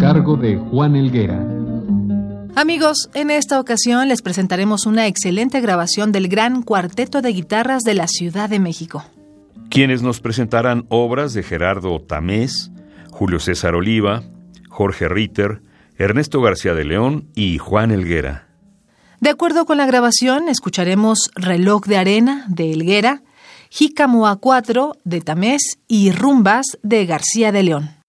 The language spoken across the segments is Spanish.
Cargo de Juan Elguera. Amigos, en esta ocasión les presentaremos una excelente grabación del gran cuarteto de guitarras de la Ciudad de México. Quienes nos presentarán obras de Gerardo Tamés, Julio César Oliva, Jorge Ritter, Ernesto García de León y Juan Elguera. De acuerdo con la grabación, escucharemos Reloj de Arena de Elguera, Jicamoa 4 de Tamés y Rumbas de García de León.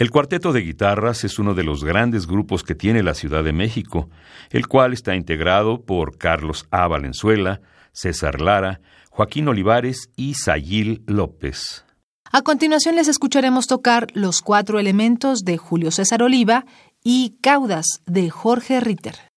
El cuarteto de guitarras es uno de los grandes grupos que tiene la Ciudad de México, el cual está integrado por Carlos A. Valenzuela, César Lara, Joaquín Olivares y Sayil López. A continuación les escucharemos tocar Los cuatro elementos de Julio César Oliva y Caudas de Jorge Ritter.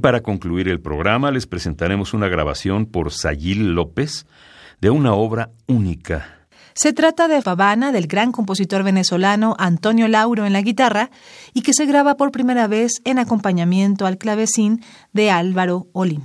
Para concluir el programa les presentaremos una grabación por Sayil López de una obra única. Se trata de Fabana del gran compositor venezolano Antonio Lauro en la guitarra y que se graba por primera vez en acompañamiento al clavecín de Álvaro Olim.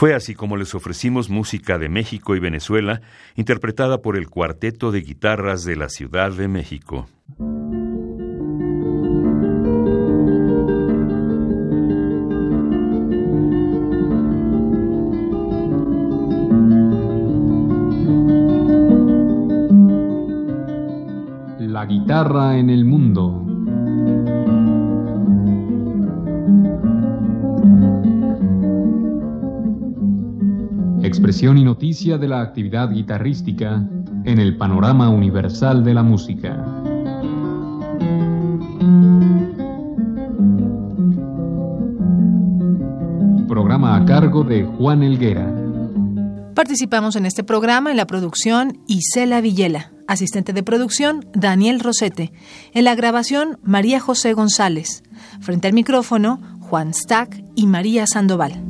Fue así como les ofrecimos música de México y Venezuela, interpretada por el Cuarteto de Guitarras de la Ciudad de México. La guitarra en el Expresión y noticia de la actividad guitarrística en el panorama universal de la música. Programa a cargo de Juan Elguera. Participamos en este programa en la producción Isela Villela, asistente de producción Daniel Rosete, en la grabación María José González, frente al micrófono Juan Stack y María Sandoval.